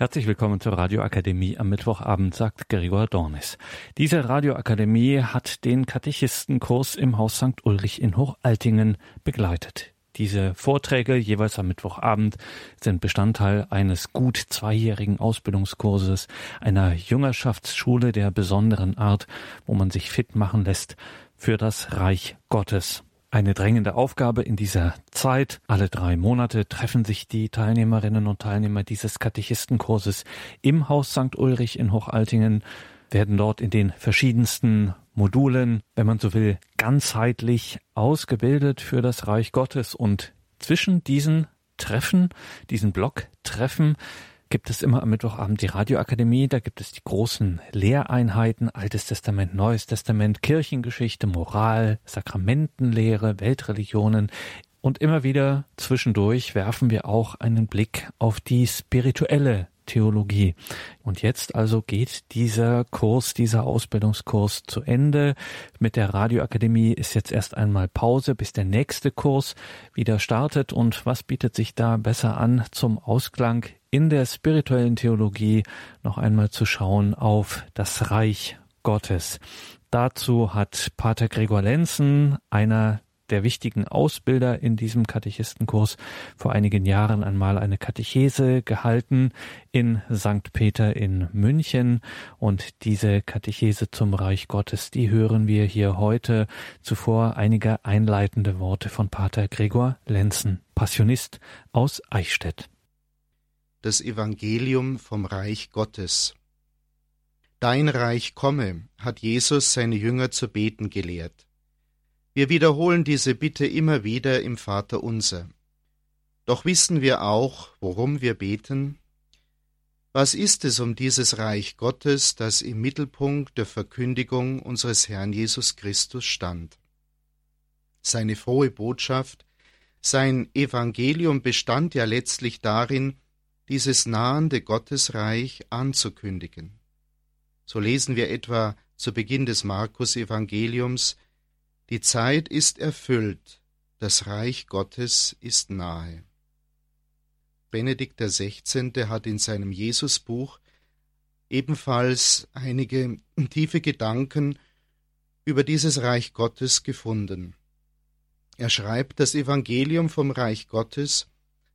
Herzlich willkommen zur Radioakademie am Mittwochabend, sagt Gregor Dornis. Diese Radioakademie hat den Katechistenkurs im Haus St. Ulrich in Hochaltingen begleitet. Diese Vorträge jeweils am Mittwochabend sind Bestandteil eines gut zweijährigen Ausbildungskurses einer Jüngerschaftsschule der besonderen Art, wo man sich fit machen lässt für das Reich Gottes. Eine drängende Aufgabe in dieser Zeit. Alle drei Monate treffen sich die Teilnehmerinnen und Teilnehmer dieses Katechistenkurses im Haus St. Ulrich in Hochaltingen, werden dort in den verschiedensten Modulen, wenn man so will, ganzheitlich ausgebildet für das Reich Gottes und zwischen diesen Treffen, diesen Blocktreffen, gibt es immer am Mittwochabend die Radioakademie. Da gibt es die großen Lehreinheiten, Altes Testament, Neues Testament, Kirchengeschichte, Moral, Sakramentenlehre, Weltreligionen. Und immer wieder zwischendurch werfen wir auch einen Blick auf die spirituelle Theologie. Und jetzt also geht dieser Kurs, dieser Ausbildungskurs zu Ende. Mit der Radioakademie ist jetzt erst einmal Pause, bis der nächste Kurs wieder startet. Und was bietet sich da besser an zum Ausklang in der spirituellen Theologie noch einmal zu schauen auf das Reich Gottes. Dazu hat Pater Gregor Lenzen, einer der wichtigen Ausbilder in diesem Katechistenkurs, vor einigen Jahren einmal eine Katechese gehalten in St. Peter in München. Und diese Katechese zum Reich Gottes, die hören wir hier heute. Zuvor einige einleitende Worte von Pater Gregor Lenzen, Passionist aus Eichstätt das Evangelium vom Reich Gottes. Dein Reich komme, hat Jesus seine Jünger zu beten gelehrt. Wir wiederholen diese Bitte immer wieder im Vater unser. Doch wissen wir auch, worum wir beten? Was ist es um dieses Reich Gottes, das im Mittelpunkt der Verkündigung unseres Herrn Jesus Christus stand? Seine frohe Botschaft, sein Evangelium bestand ja letztlich darin, dieses nahende Gottesreich anzukündigen. So lesen wir etwa zu Beginn des Markus Evangeliums Die Zeit ist erfüllt, das Reich Gottes ist nahe. Benedikt XVI. hat in seinem Jesusbuch ebenfalls einige tiefe Gedanken über dieses Reich Gottes gefunden. Er schreibt, das Evangelium vom Reich Gottes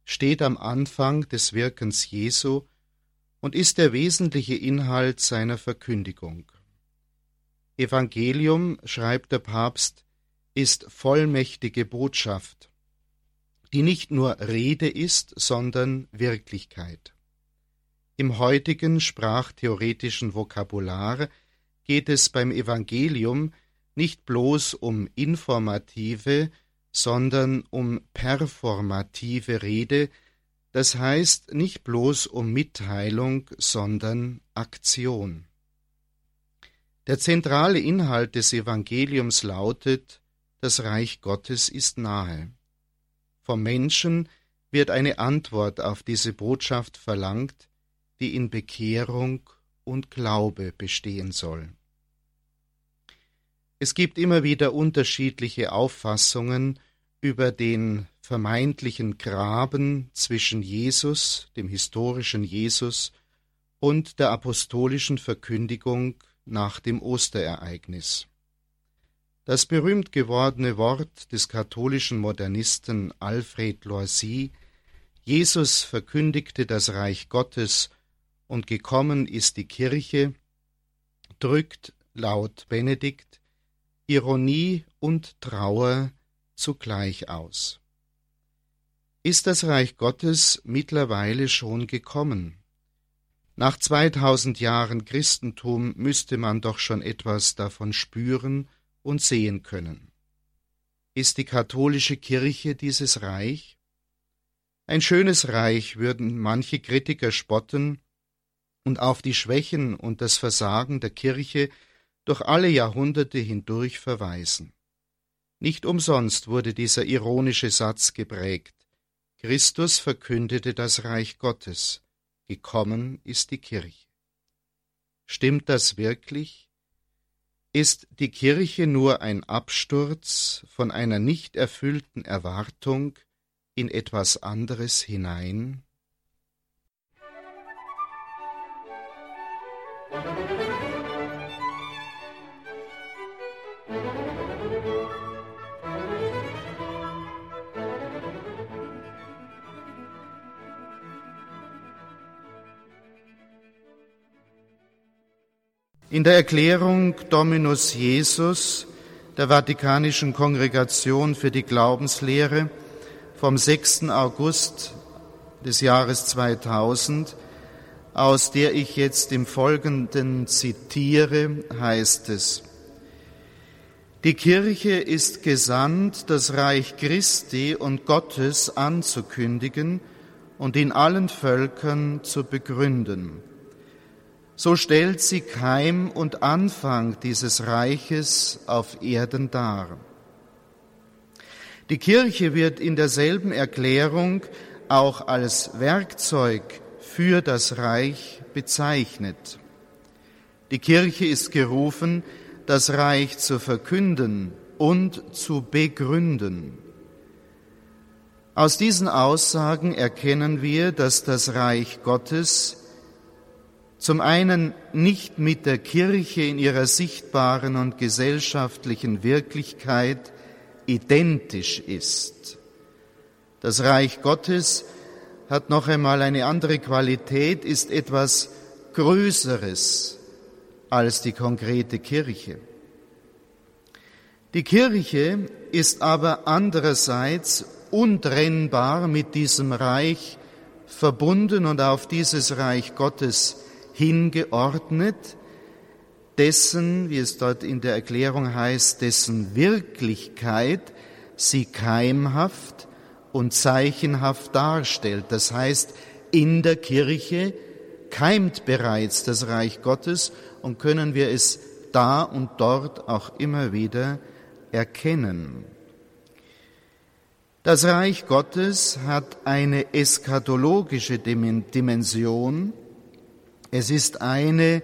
steht am Anfang des Wirkens Jesu und ist der wesentliche Inhalt seiner Verkündigung. Evangelium, schreibt der Papst, ist vollmächtige Botschaft, die nicht nur Rede ist, sondern Wirklichkeit. Im heutigen sprachtheoretischen Vokabular geht es beim Evangelium nicht bloß um informative, sondern um performative Rede, das heißt nicht bloß um Mitteilung, sondern Aktion. Der zentrale Inhalt des Evangeliums lautet, das Reich Gottes ist nahe. Vom Menschen wird eine Antwort auf diese Botschaft verlangt, die in Bekehrung und Glaube bestehen soll. Es gibt immer wieder unterschiedliche Auffassungen über den vermeintlichen Graben zwischen Jesus, dem historischen Jesus, und der apostolischen Verkündigung nach dem Osterereignis. Das berühmt gewordene Wort des katholischen Modernisten Alfred Loisy Jesus verkündigte das Reich Gottes und gekommen ist die Kirche, drückt laut Benedikt Ironie und Trauer zugleich aus. Ist das Reich Gottes mittlerweile schon gekommen? Nach 2000 Jahren Christentum müsste man doch schon etwas davon spüren und sehen können. Ist die katholische Kirche dieses Reich? Ein schönes Reich würden manche Kritiker spotten und auf die Schwächen und das Versagen der Kirche durch alle Jahrhunderte hindurch verweisen. Nicht umsonst wurde dieser ironische Satz geprägt. Christus verkündete das Reich Gottes, gekommen ist die Kirche. Stimmt das wirklich? Ist die Kirche nur ein Absturz von einer nicht erfüllten Erwartung in etwas anderes hinein? In der Erklärung Dominus Jesus der Vatikanischen Kongregation für die Glaubenslehre vom 6. August des Jahres 2000, aus der ich jetzt im Folgenden zitiere, heißt es, die Kirche ist gesandt, das Reich Christi und Gottes anzukündigen und in allen Völkern zu begründen so stellt sie Keim und Anfang dieses Reiches auf Erden dar. Die Kirche wird in derselben Erklärung auch als Werkzeug für das Reich bezeichnet. Die Kirche ist gerufen, das Reich zu verkünden und zu begründen. Aus diesen Aussagen erkennen wir, dass das Reich Gottes zum einen nicht mit der Kirche in ihrer sichtbaren und gesellschaftlichen Wirklichkeit identisch ist. Das Reich Gottes hat noch einmal eine andere Qualität, ist etwas Größeres als die konkrete Kirche. Die Kirche ist aber andererseits untrennbar mit diesem Reich verbunden und auf dieses Reich Gottes hingeordnet, dessen, wie es dort in der Erklärung heißt, dessen Wirklichkeit sie keimhaft und zeichenhaft darstellt. Das heißt, in der Kirche keimt bereits das Reich Gottes und können wir es da und dort auch immer wieder erkennen. Das Reich Gottes hat eine eskatologische Dimension, es ist eine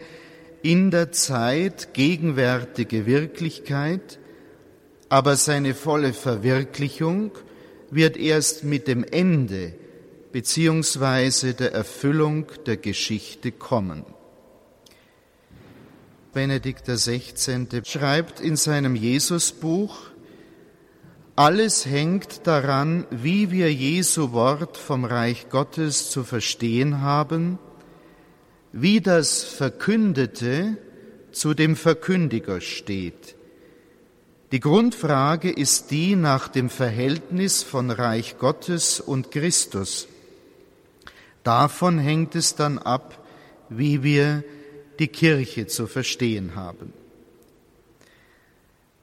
in der Zeit gegenwärtige Wirklichkeit, aber seine volle Verwirklichung wird erst mit dem Ende beziehungsweise der Erfüllung der Geschichte kommen. Benedikt XVI. schreibt in seinem Jesusbuch, alles hängt daran, wie wir Jesu Wort vom Reich Gottes zu verstehen haben – wie das Verkündete zu dem Verkündiger steht. Die Grundfrage ist die nach dem Verhältnis von Reich Gottes und Christus. Davon hängt es dann ab, wie wir die Kirche zu verstehen haben.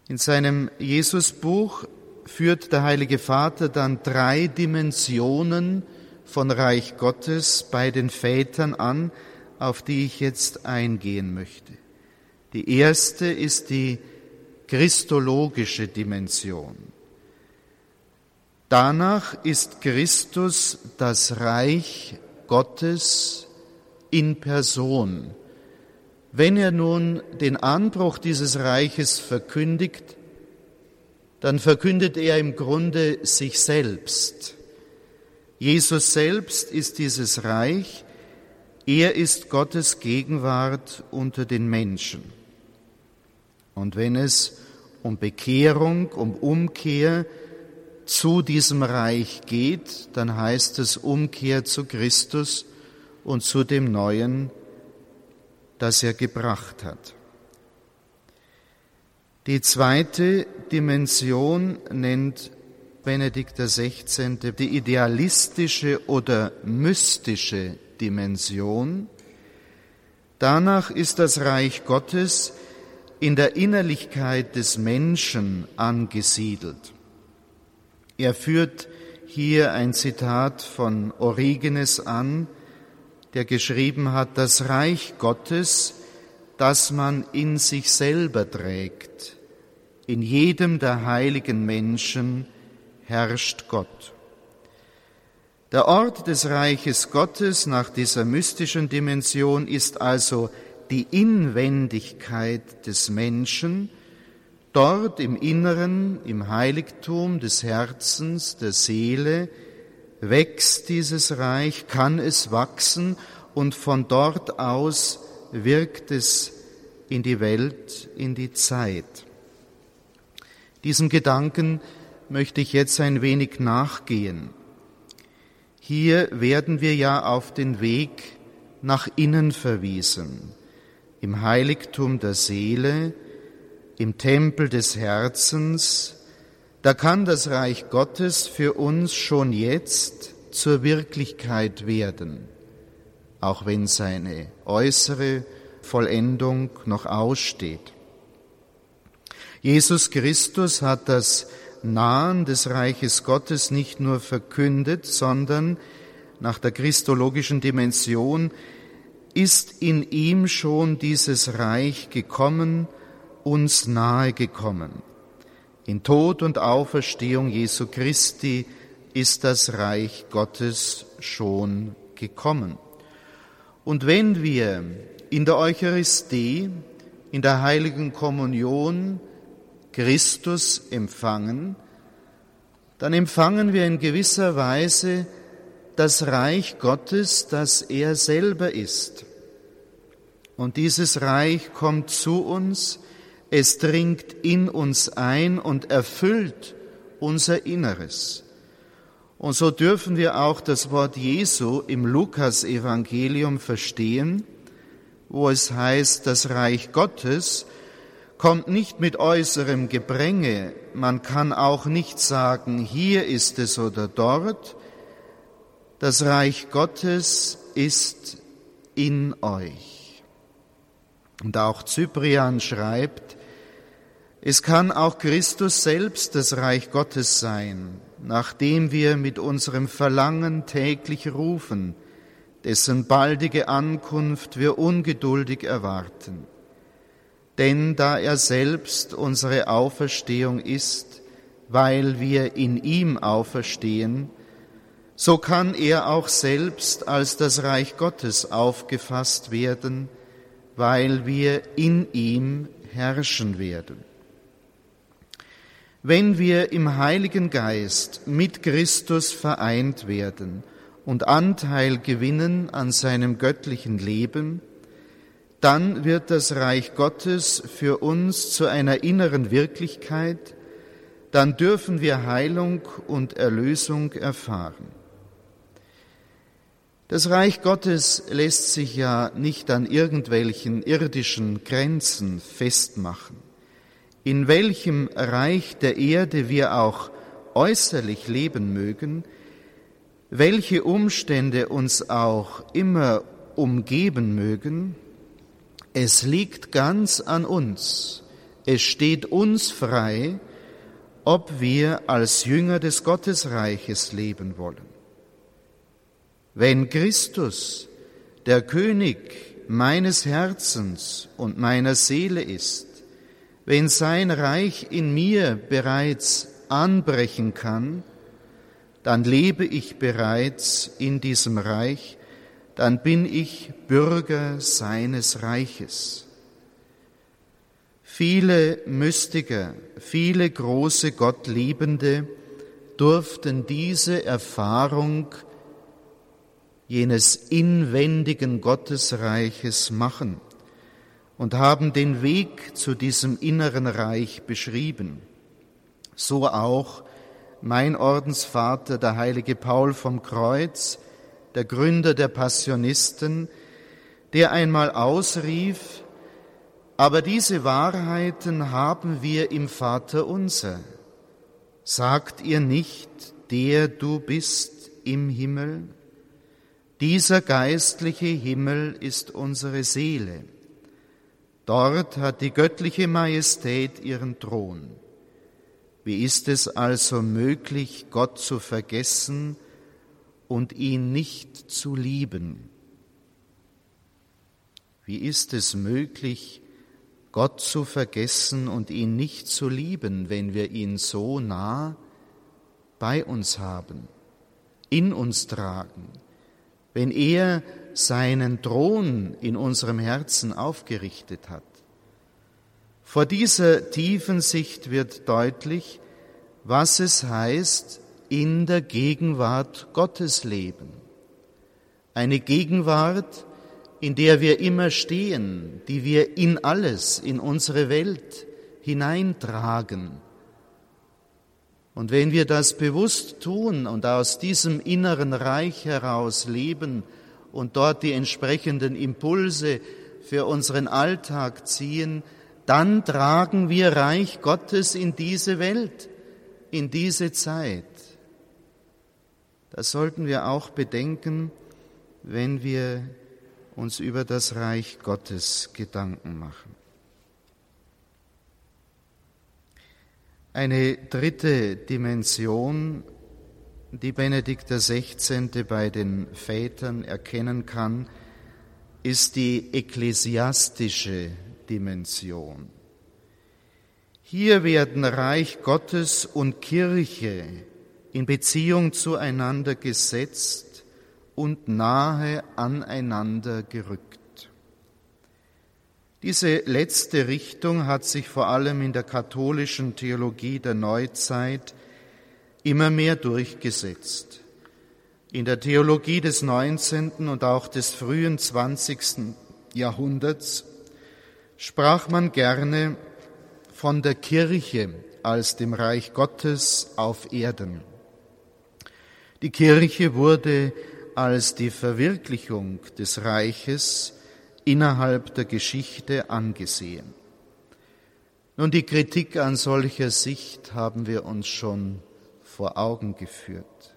In seinem Jesusbuch führt der Heilige Vater dann drei Dimensionen von Reich Gottes bei den Vätern an, auf die ich jetzt eingehen möchte. Die erste ist die christologische Dimension. Danach ist Christus das Reich Gottes in Person. Wenn er nun den Anbruch dieses Reiches verkündigt, dann verkündet er im Grunde sich selbst. Jesus selbst ist dieses Reich, er ist Gottes Gegenwart unter den Menschen. Und wenn es um Bekehrung, um Umkehr zu diesem Reich geht, dann heißt es Umkehr zu Christus und zu dem Neuen, das er gebracht hat. Die zweite Dimension nennt Benedikt XVI. die idealistische oder mystische Dimension. Danach ist das Reich Gottes in der Innerlichkeit des Menschen angesiedelt. Er führt hier ein Zitat von Origenes an, der geschrieben hat, das Reich Gottes, das man in sich selber trägt, in jedem der heiligen Menschen herrscht Gott. Der Ort des Reiches Gottes nach dieser mystischen Dimension ist also die Inwendigkeit des Menschen, dort im Inneren, im Heiligtum des Herzens, der Seele, wächst dieses Reich, kann es wachsen und von dort aus wirkt es in die Welt, in die Zeit. Diesem Gedanken möchte ich jetzt ein wenig nachgehen. Hier werden wir ja auf den Weg nach innen verwiesen, im Heiligtum der Seele, im Tempel des Herzens, da kann das Reich Gottes für uns schon jetzt zur Wirklichkeit werden, auch wenn seine äußere Vollendung noch aussteht. Jesus Christus hat das Nahen des Reiches Gottes nicht nur verkündet, sondern nach der christologischen Dimension ist in ihm schon dieses Reich gekommen, uns nahe gekommen. In Tod und Auferstehung Jesu Christi ist das Reich Gottes schon gekommen. Und wenn wir in der Eucharistie, in der heiligen Kommunion Christus empfangen, dann empfangen wir in gewisser Weise das Reich Gottes, das er selber ist. Und dieses Reich kommt zu uns, es dringt in uns ein und erfüllt unser Inneres. Und so dürfen wir auch das Wort Jesu im Lukas-Evangelium verstehen, wo es heißt, das Reich Gottes kommt nicht mit äußerem Gebränge. Man kann auch nicht sagen, hier ist es oder dort. Das Reich Gottes ist in euch. Und auch Cyprian schreibt, es kann auch Christus selbst das Reich Gottes sein, nachdem wir mit unserem Verlangen täglich rufen, dessen baldige Ankunft wir ungeduldig erwarten. Denn da er selbst unsere Auferstehung ist, weil wir in ihm auferstehen, so kann er auch selbst als das Reich Gottes aufgefasst werden, weil wir in ihm herrschen werden. Wenn wir im Heiligen Geist mit Christus vereint werden und Anteil gewinnen an seinem göttlichen Leben, dann wird das Reich Gottes für uns zu einer inneren Wirklichkeit, dann dürfen wir Heilung und Erlösung erfahren. Das Reich Gottes lässt sich ja nicht an irgendwelchen irdischen Grenzen festmachen. In welchem Reich der Erde wir auch äußerlich leben mögen, welche Umstände uns auch immer umgeben mögen, es liegt ganz an uns. Es steht uns frei, ob wir als Jünger des Gottesreiches leben wollen. Wenn Christus der König meines Herzens und meiner Seele ist, wenn sein Reich in mir bereits anbrechen kann, dann lebe ich bereits in diesem Reich, dann bin ich Bürger seines Reiches. Viele Mystiker, viele große Gottliebende durften diese Erfahrung jenes inwendigen Gottesreiches machen und haben den Weg zu diesem inneren Reich beschrieben. So auch mein Ordensvater, der heilige Paul vom Kreuz, der Gründer der Passionisten, der einmal ausrief, aber diese Wahrheiten haben wir im Vater unser. Sagt ihr nicht, der du bist im Himmel? Dieser geistliche Himmel ist unsere Seele. Dort hat die göttliche Majestät ihren Thron. Wie ist es also möglich, Gott zu vergessen und ihn nicht zu lieben? Wie ist es möglich, Gott zu vergessen und ihn nicht zu lieben, wenn wir ihn so nah bei uns haben, in uns tragen, wenn er seinen Thron in unserem Herzen aufgerichtet hat. Vor dieser tiefen Sicht wird deutlich, was es heißt, in der Gegenwart Gottes leben. Eine Gegenwart, in der wir immer stehen, die wir in alles, in unsere Welt hineintragen. Und wenn wir das bewusst tun und aus diesem inneren Reich heraus leben und dort die entsprechenden Impulse für unseren Alltag ziehen, dann tragen wir Reich Gottes in diese Welt, in diese Zeit. Das sollten wir auch bedenken, wenn wir uns über das Reich Gottes Gedanken machen. Eine dritte Dimension, die Benedikt XVI. bei den Vätern erkennen kann, ist die ekklesiastische Dimension. Hier werden Reich Gottes und Kirche in Beziehung zueinander gesetzt und nahe aneinander gerückt. Diese letzte Richtung hat sich vor allem in der katholischen Theologie der Neuzeit immer mehr durchgesetzt. In der Theologie des 19. und auch des frühen 20. Jahrhunderts sprach man gerne von der Kirche als dem Reich Gottes auf Erden. Die Kirche wurde als die Verwirklichung des Reiches innerhalb der Geschichte angesehen. Nun, die Kritik an solcher Sicht haben wir uns schon vor Augen geführt.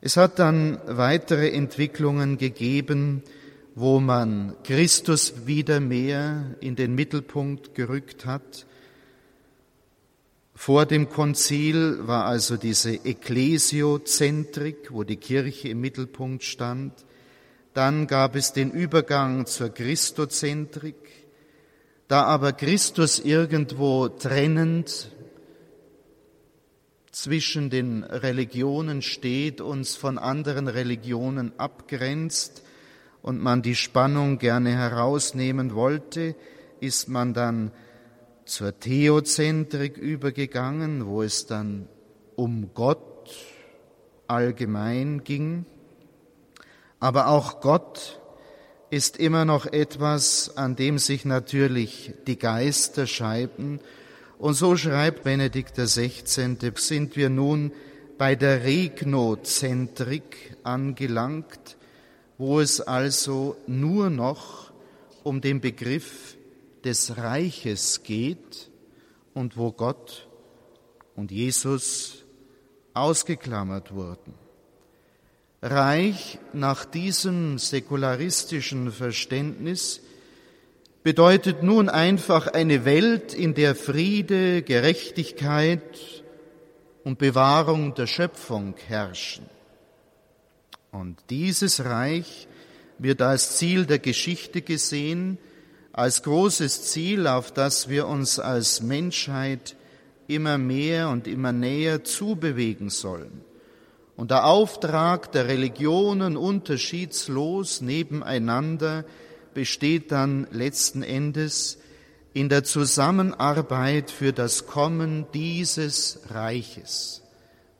Es hat dann weitere Entwicklungen gegeben, wo man Christus wieder mehr in den Mittelpunkt gerückt hat, vor dem Konzil war also diese Ekklesiozentrik, wo die Kirche im Mittelpunkt stand. Dann gab es den Übergang zur Christozentrik. Da aber Christus irgendwo trennend zwischen den Religionen steht, uns von anderen Religionen abgrenzt und man die Spannung gerne herausnehmen wollte, ist man dann zur Theozentrik übergegangen, wo es dann um Gott allgemein ging. Aber auch Gott ist immer noch etwas, an dem sich natürlich die Geister scheiden. Und so schreibt Benedikt XVI., sind wir nun bei der Regnozentrik angelangt, wo es also nur noch um den Begriff des Reiches geht und wo Gott und Jesus ausgeklammert wurden. Reich nach diesem säkularistischen Verständnis bedeutet nun einfach eine Welt, in der Friede, Gerechtigkeit und Bewahrung der Schöpfung herrschen. Und dieses Reich wird als Ziel der Geschichte gesehen, als großes Ziel, auf das wir uns als Menschheit immer mehr und immer näher zubewegen sollen. Und der Auftrag der Religionen unterschiedslos nebeneinander besteht dann letzten Endes in der Zusammenarbeit für das Kommen dieses Reiches,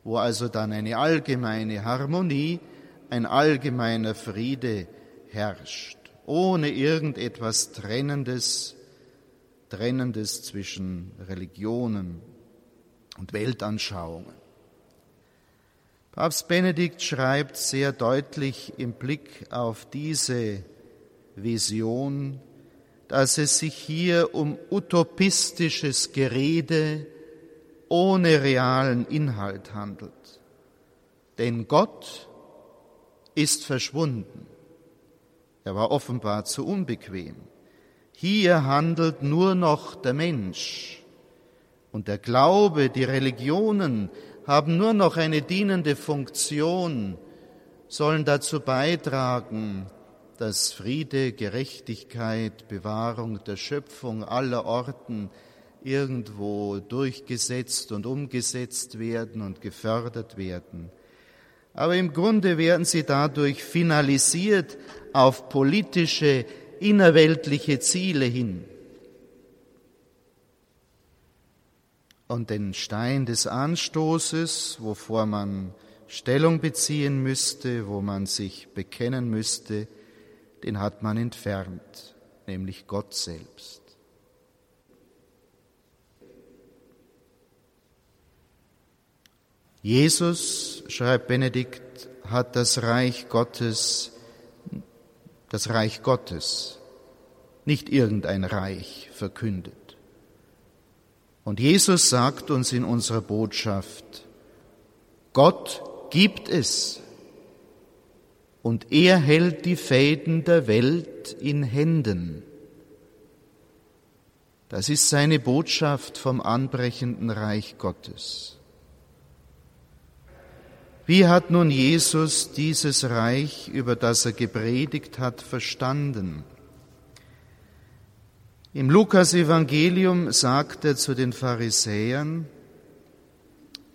wo also dann eine allgemeine Harmonie, ein allgemeiner Friede herrscht ohne irgendetwas Trennendes, Trennendes zwischen Religionen und Weltanschauungen. Papst Benedikt schreibt sehr deutlich im Blick auf diese Vision, dass es sich hier um utopistisches Gerede ohne realen Inhalt handelt. Denn Gott ist verschwunden. Er war offenbar zu unbequem. Hier handelt nur noch der Mensch. Und der Glaube, die Religionen haben nur noch eine dienende Funktion, sollen dazu beitragen, dass Friede, Gerechtigkeit, Bewahrung der Schöpfung aller Orten irgendwo durchgesetzt und umgesetzt werden und gefördert werden. Aber im Grunde werden sie dadurch finalisiert auf politische, innerweltliche Ziele hin. Und den Stein des Anstoßes, wovor man Stellung beziehen müsste, wo man sich bekennen müsste, den hat man entfernt, nämlich Gott selbst. Jesus, schreibt Benedikt, hat das Reich Gottes, das Reich Gottes, nicht irgendein Reich verkündet. Und Jesus sagt uns in unserer Botschaft, Gott gibt es und er hält die Fäden der Welt in Händen. Das ist seine Botschaft vom anbrechenden Reich Gottes. Wie hat nun Jesus dieses Reich, über das er gepredigt hat, verstanden? Im Lukas-Evangelium sagt er zu den Pharisäern,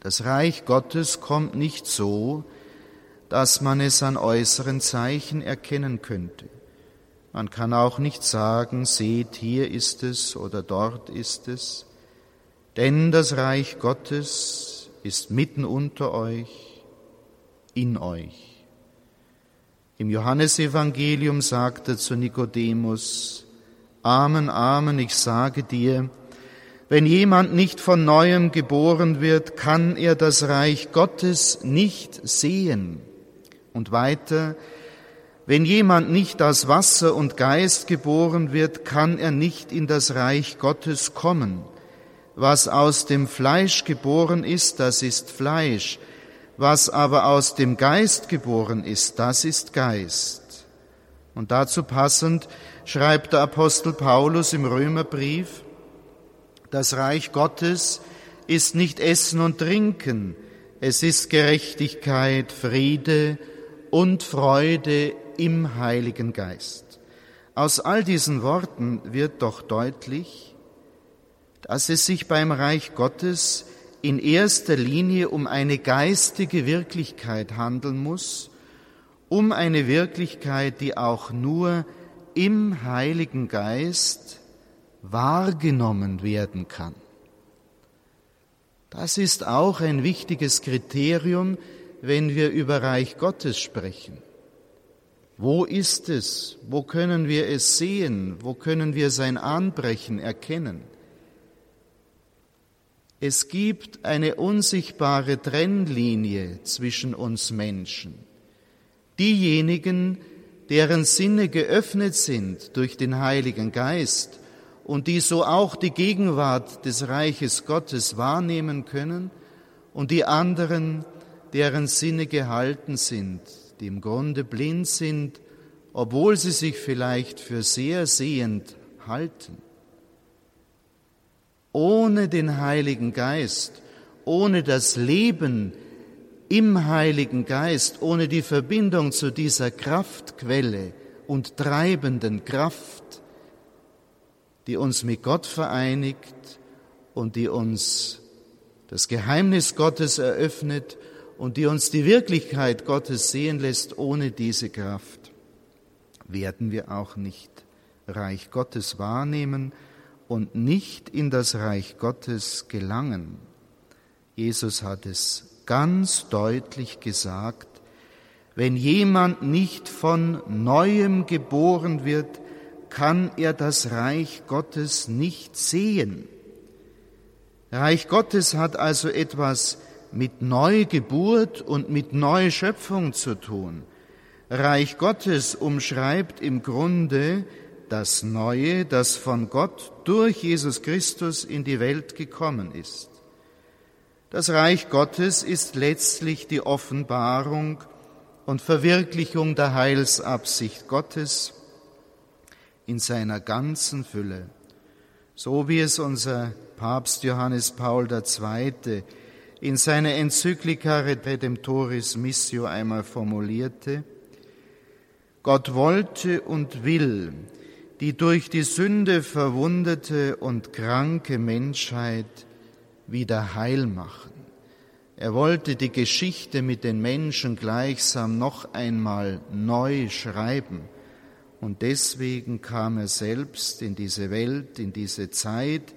das Reich Gottes kommt nicht so, dass man es an äußeren Zeichen erkennen könnte. Man kann auch nicht sagen, seht, hier ist es oder dort ist es, denn das Reich Gottes ist mitten unter euch, in euch. Im Johannesevangelium sagt er zu Nikodemus, Amen, Amen, ich sage dir, wenn jemand nicht von neuem geboren wird, kann er das Reich Gottes nicht sehen. Und weiter, wenn jemand nicht aus Wasser und Geist geboren wird, kann er nicht in das Reich Gottes kommen. Was aus dem Fleisch geboren ist, das ist Fleisch. Was aber aus dem Geist geboren ist, das ist Geist. Und dazu passend, schreibt der Apostel Paulus im Römerbrief, das Reich Gottes ist nicht Essen und Trinken, es ist Gerechtigkeit, Friede und Freude im Heiligen Geist. Aus all diesen Worten wird doch deutlich, dass es sich beim Reich Gottes in erster Linie um eine geistige Wirklichkeit handeln muss, um eine Wirklichkeit, die auch nur im Heiligen Geist wahrgenommen werden kann. Das ist auch ein wichtiges Kriterium, wenn wir über Reich Gottes sprechen. Wo ist es? Wo können wir es sehen? Wo können wir sein Anbrechen erkennen? Es gibt eine unsichtbare Trennlinie zwischen uns Menschen. Diejenigen, deren Sinne geöffnet sind durch den Heiligen Geist und die so auch die Gegenwart des Reiches Gottes wahrnehmen können, und die anderen, deren Sinne gehalten sind, die im Grunde blind sind, obwohl sie sich vielleicht für sehr sehend halten. Ohne den Heiligen Geist, ohne das Leben im Heiligen Geist, ohne die Verbindung zu dieser Kraftquelle und treibenden Kraft, die uns mit Gott vereinigt und die uns das Geheimnis Gottes eröffnet und die uns die Wirklichkeit Gottes sehen lässt, ohne diese Kraft werden wir auch nicht Reich Gottes wahrnehmen und nicht in das Reich Gottes gelangen. Jesus hat es ganz deutlich gesagt, wenn jemand nicht von neuem geboren wird, kann er das Reich Gottes nicht sehen. Reich Gottes hat also etwas mit Neugeburt und mit Neuschöpfung zu tun. Reich Gottes umschreibt im Grunde das Neue, das von Gott durch Jesus Christus in die Welt gekommen ist. Das Reich Gottes ist letztlich die Offenbarung und Verwirklichung der Heilsabsicht Gottes in seiner ganzen Fülle, so wie es unser Papst Johannes Paul II. in seiner Enzyklika Redemptoris Missio einmal formulierte, Gott wollte und will die durch die Sünde verwundete und kranke Menschheit wieder heil machen. Er wollte die Geschichte mit den Menschen gleichsam noch einmal neu schreiben. Und deswegen kam er selbst in diese Welt, in diese Zeit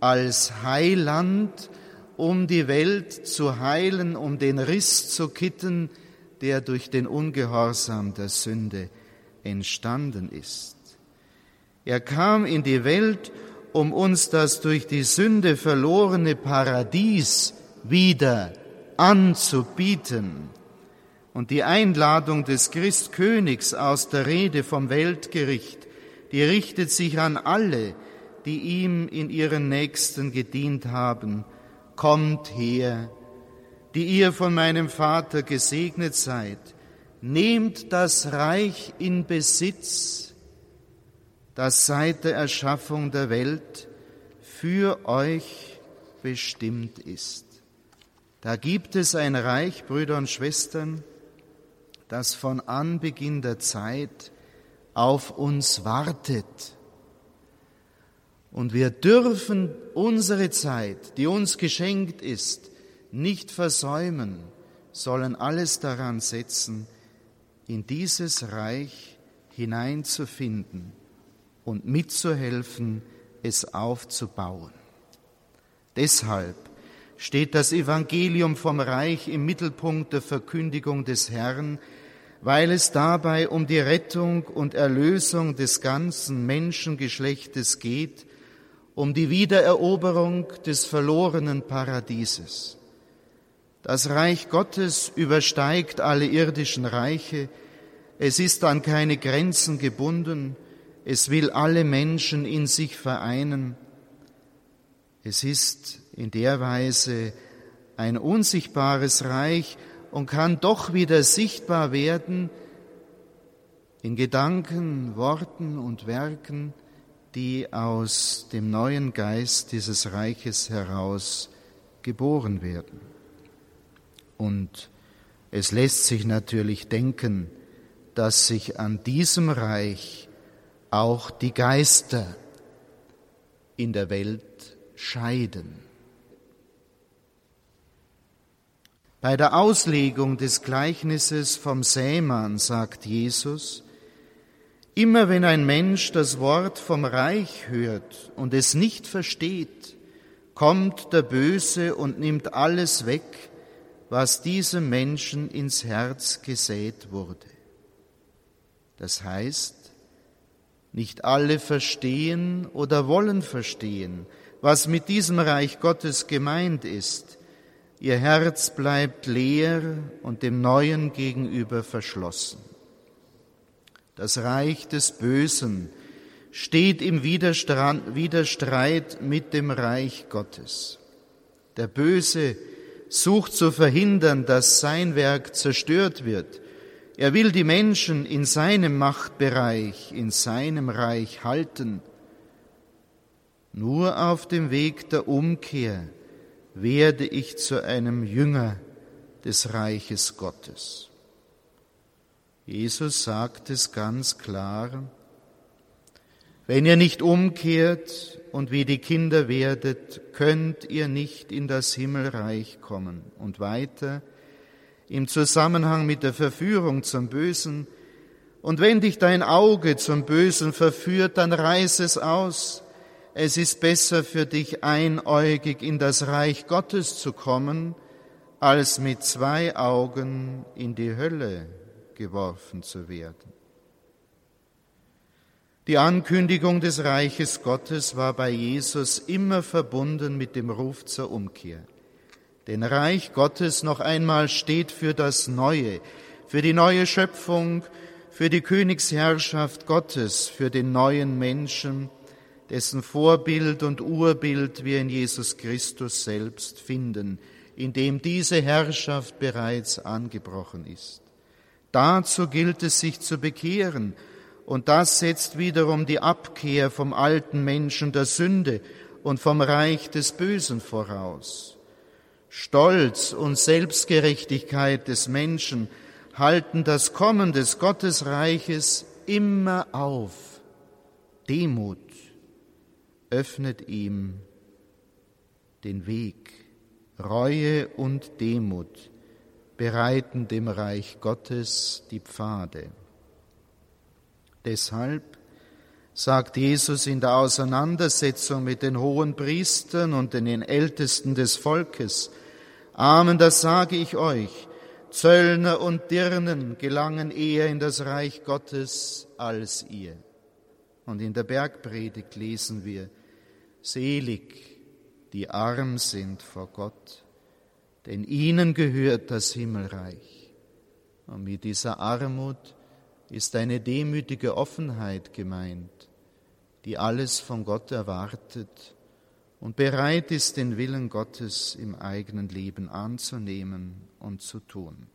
als Heiland, um die Welt zu heilen, um den Riss zu kitten, der durch den Ungehorsam der Sünde entstanden ist. Er kam in die Welt, um uns das durch die Sünde verlorene Paradies wieder anzubieten. Und die Einladung des Christkönigs aus der Rede vom Weltgericht, die richtet sich an alle, die ihm in ihren Nächsten gedient haben. Kommt her, die ihr von meinem Vater gesegnet seid, nehmt das Reich in Besitz, das seit der Erschaffung der Welt für euch bestimmt ist. Da gibt es ein Reich, Brüder und Schwestern, das von Anbeginn der Zeit auf uns wartet. Und wir dürfen unsere Zeit, die uns geschenkt ist, nicht versäumen, sollen alles daran setzen, in dieses Reich hineinzufinden und mitzuhelfen, es aufzubauen. Deshalb steht das Evangelium vom Reich im Mittelpunkt der Verkündigung des Herrn, weil es dabei um die Rettung und Erlösung des ganzen Menschengeschlechtes geht, um die Wiedereroberung des verlorenen Paradieses. Das Reich Gottes übersteigt alle irdischen Reiche, es ist an keine Grenzen gebunden, es will alle Menschen in sich vereinen, es ist in der Weise ein unsichtbares Reich und kann doch wieder sichtbar werden in Gedanken, Worten und Werken, die aus dem neuen Geist dieses Reiches heraus geboren werden. Und es lässt sich natürlich denken, dass sich an diesem Reich auch die Geister in der Welt scheiden. Bei der Auslegung des Gleichnisses vom Sämann sagt Jesus, immer wenn ein Mensch das Wort vom Reich hört und es nicht versteht, kommt der Böse und nimmt alles weg, was diesem Menschen ins Herz gesät wurde. Das heißt, nicht alle verstehen oder wollen verstehen, was mit diesem Reich Gottes gemeint ist. Ihr Herz bleibt leer und dem Neuen gegenüber verschlossen. Das Reich des Bösen steht im Widerstreit mit dem Reich Gottes. Der Böse sucht zu verhindern, dass sein Werk zerstört wird. Er will die Menschen in seinem Machtbereich, in seinem Reich halten. Nur auf dem Weg der Umkehr werde ich zu einem Jünger des Reiches Gottes. Jesus sagt es ganz klar, wenn ihr nicht umkehrt und wie die Kinder werdet, könnt ihr nicht in das Himmelreich kommen. Und weiter, im Zusammenhang mit der Verführung zum Bösen, und wenn dich dein Auge zum Bösen verführt, dann reiß es aus. Es ist besser für dich einäugig in das Reich Gottes zu kommen, als mit zwei Augen in die Hölle geworfen zu werden. Die Ankündigung des Reiches Gottes war bei Jesus immer verbunden mit dem Ruf zur Umkehr. Denn Reich Gottes noch einmal steht für das Neue, für die neue Schöpfung, für die Königsherrschaft Gottes, für den neuen Menschen, dessen Vorbild und Urbild wir in Jesus Christus selbst finden, in dem diese Herrschaft bereits angebrochen ist. Dazu gilt es, sich zu bekehren, und das setzt wiederum die Abkehr vom alten Menschen der Sünde und vom Reich des Bösen voraus. Stolz und Selbstgerechtigkeit des Menschen halten das Kommen des Gottesreiches immer auf. Demut öffnet ihm den Weg. Reue und Demut bereiten dem Reich Gottes die Pfade. Deshalb sagt Jesus in der Auseinandersetzung mit den hohen Priestern und den Ältesten des Volkes, Amen, das sage ich euch, Zöllner und Dirnen gelangen eher in das Reich Gottes als ihr. Und in der Bergpredigt lesen wir, selig, die arm sind vor Gott, denn ihnen gehört das Himmelreich. Und mit dieser Armut ist eine demütige Offenheit gemeint, die alles von Gott erwartet und bereit ist, den Willen Gottes im eigenen Leben anzunehmen und zu tun.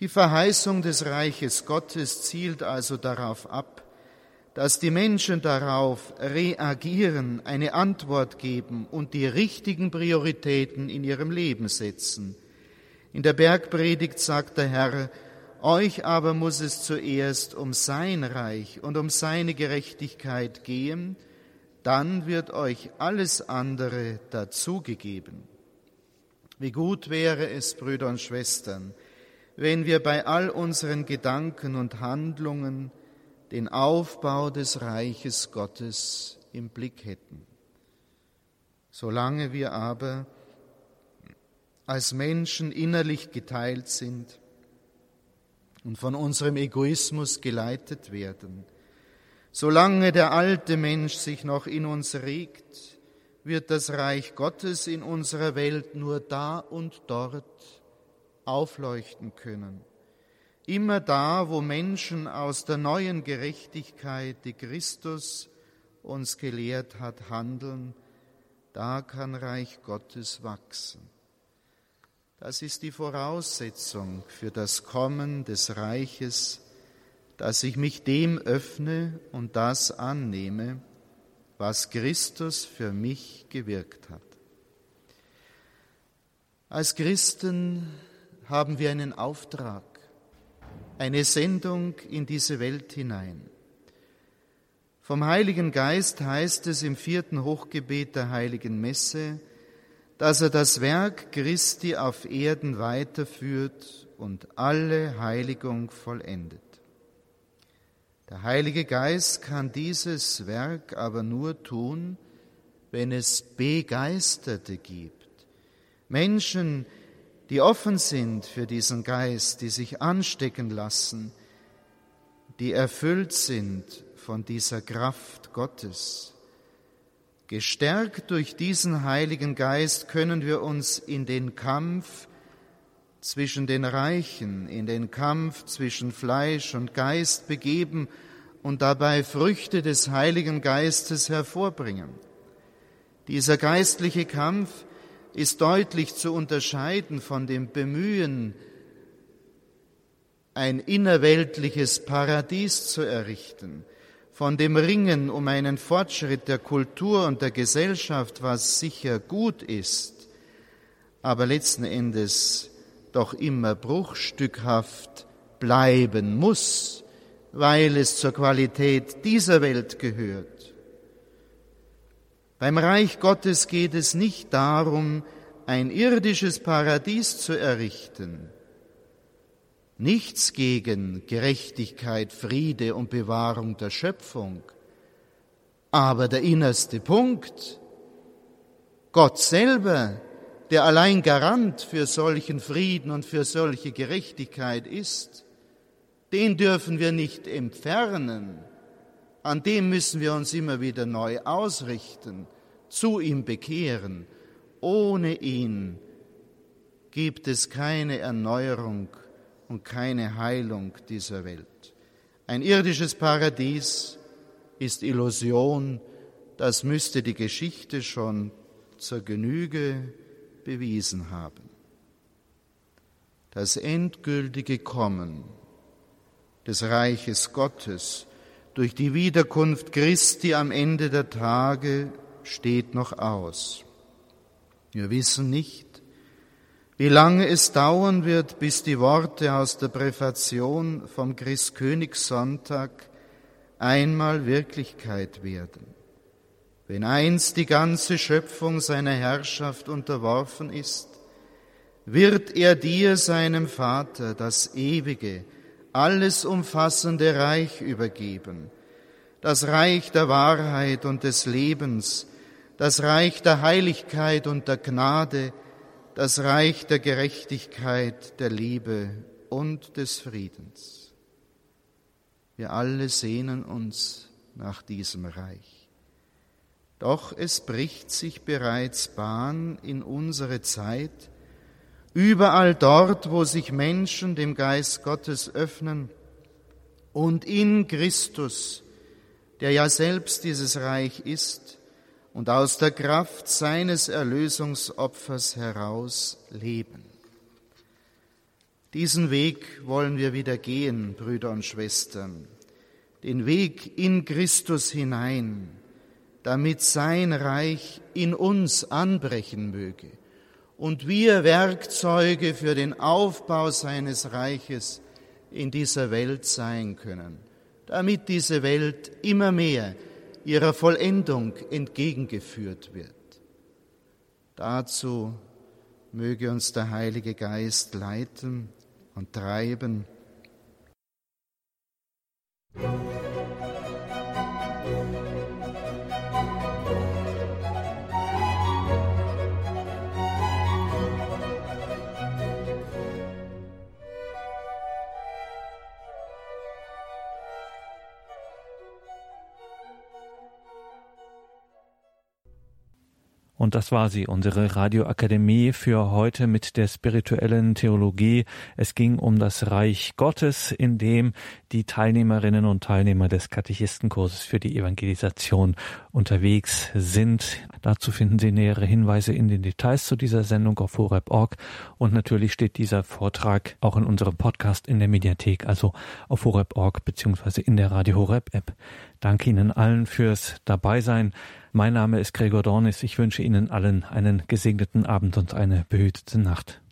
Die Verheißung des Reiches Gottes zielt also darauf ab, dass die Menschen darauf reagieren, eine Antwort geben und die richtigen Prioritäten in ihrem Leben setzen. In der Bergpredigt sagt der Herr, euch aber muss es zuerst um sein Reich und um seine Gerechtigkeit gehen, dann wird euch alles andere dazugegeben. Wie gut wäre es, Brüder und Schwestern, wenn wir bei all unseren Gedanken und Handlungen den Aufbau des Reiches Gottes im Blick hätten. Solange wir aber als Menschen innerlich geteilt sind und von unserem Egoismus geleitet werden, Solange der alte Mensch sich noch in uns regt, wird das Reich Gottes in unserer Welt nur da und dort aufleuchten können. Immer da, wo Menschen aus der neuen Gerechtigkeit, die Christus uns gelehrt hat, handeln, da kann Reich Gottes wachsen. Das ist die Voraussetzung für das Kommen des Reiches dass ich mich dem öffne und das annehme, was Christus für mich gewirkt hat. Als Christen haben wir einen Auftrag, eine Sendung in diese Welt hinein. Vom Heiligen Geist heißt es im vierten Hochgebet der Heiligen Messe, dass er das Werk Christi auf Erden weiterführt und alle Heiligung vollendet. Der Heilige Geist kann dieses Werk aber nur tun, wenn es Begeisterte gibt. Menschen, die offen sind für diesen Geist, die sich anstecken lassen, die erfüllt sind von dieser Kraft Gottes. Gestärkt durch diesen Heiligen Geist können wir uns in den Kampf zwischen den Reichen, in den Kampf zwischen Fleisch und Geist begeben und dabei Früchte des Heiligen Geistes hervorbringen. Dieser geistliche Kampf ist deutlich zu unterscheiden von dem Bemühen, ein innerweltliches Paradies zu errichten, von dem Ringen um einen Fortschritt der Kultur und der Gesellschaft, was sicher gut ist, aber letzten Endes doch immer bruchstückhaft bleiben muss, weil es zur Qualität dieser Welt gehört. Beim Reich Gottes geht es nicht darum, ein irdisches Paradies zu errichten. Nichts gegen Gerechtigkeit, Friede und Bewahrung der Schöpfung. Aber der innerste Punkt, Gott selber der allein Garant für solchen Frieden und für solche Gerechtigkeit ist, den dürfen wir nicht entfernen. An dem müssen wir uns immer wieder neu ausrichten, zu ihm bekehren. Ohne ihn gibt es keine Erneuerung und keine Heilung dieser Welt. Ein irdisches Paradies ist Illusion, das müsste die Geschichte schon zur Genüge bewiesen haben. Das endgültige Kommen des Reiches Gottes durch die Wiederkunft Christi am Ende der Tage steht noch aus. Wir wissen nicht, wie lange es dauern wird, bis die Worte aus der Präfation vom Christkönigssonntag einmal Wirklichkeit werden. Wenn einst die ganze Schöpfung seiner Herrschaft unterworfen ist, wird er dir, seinem Vater, das ewige, alles umfassende Reich übergeben, das Reich der Wahrheit und des Lebens, das Reich der Heiligkeit und der Gnade, das Reich der Gerechtigkeit, der Liebe und des Friedens. Wir alle sehnen uns nach diesem Reich. Doch es bricht sich bereits Bahn in unsere Zeit, überall dort, wo sich Menschen dem Geist Gottes öffnen und in Christus, der ja selbst dieses Reich ist, und aus der Kraft seines Erlösungsopfers heraus leben. Diesen Weg wollen wir wieder gehen, Brüder und Schwestern, den Weg in Christus hinein, damit sein Reich in uns anbrechen möge und wir Werkzeuge für den Aufbau seines Reiches in dieser Welt sein können, damit diese Welt immer mehr ihrer Vollendung entgegengeführt wird. Dazu möge uns der Heilige Geist leiten und treiben. Und das war sie, unsere Radioakademie für heute mit der spirituellen Theologie. Es ging um das Reich Gottes, in dem die Teilnehmerinnen und Teilnehmer des Katechistenkurses für die Evangelisation unterwegs sind. Dazu finden Sie nähere Hinweise in den Details zu dieser Sendung auf horeb.org. Und natürlich steht dieser Vortrag auch in unserem Podcast in der Mediathek, also auf horeb.org beziehungsweise in der Radio Horeb App. Danke Ihnen allen fürs Dabeisein. Mein Name ist Gregor Dornis. Ich wünsche Ihnen allen einen gesegneten Abend und eine behütete Nacht.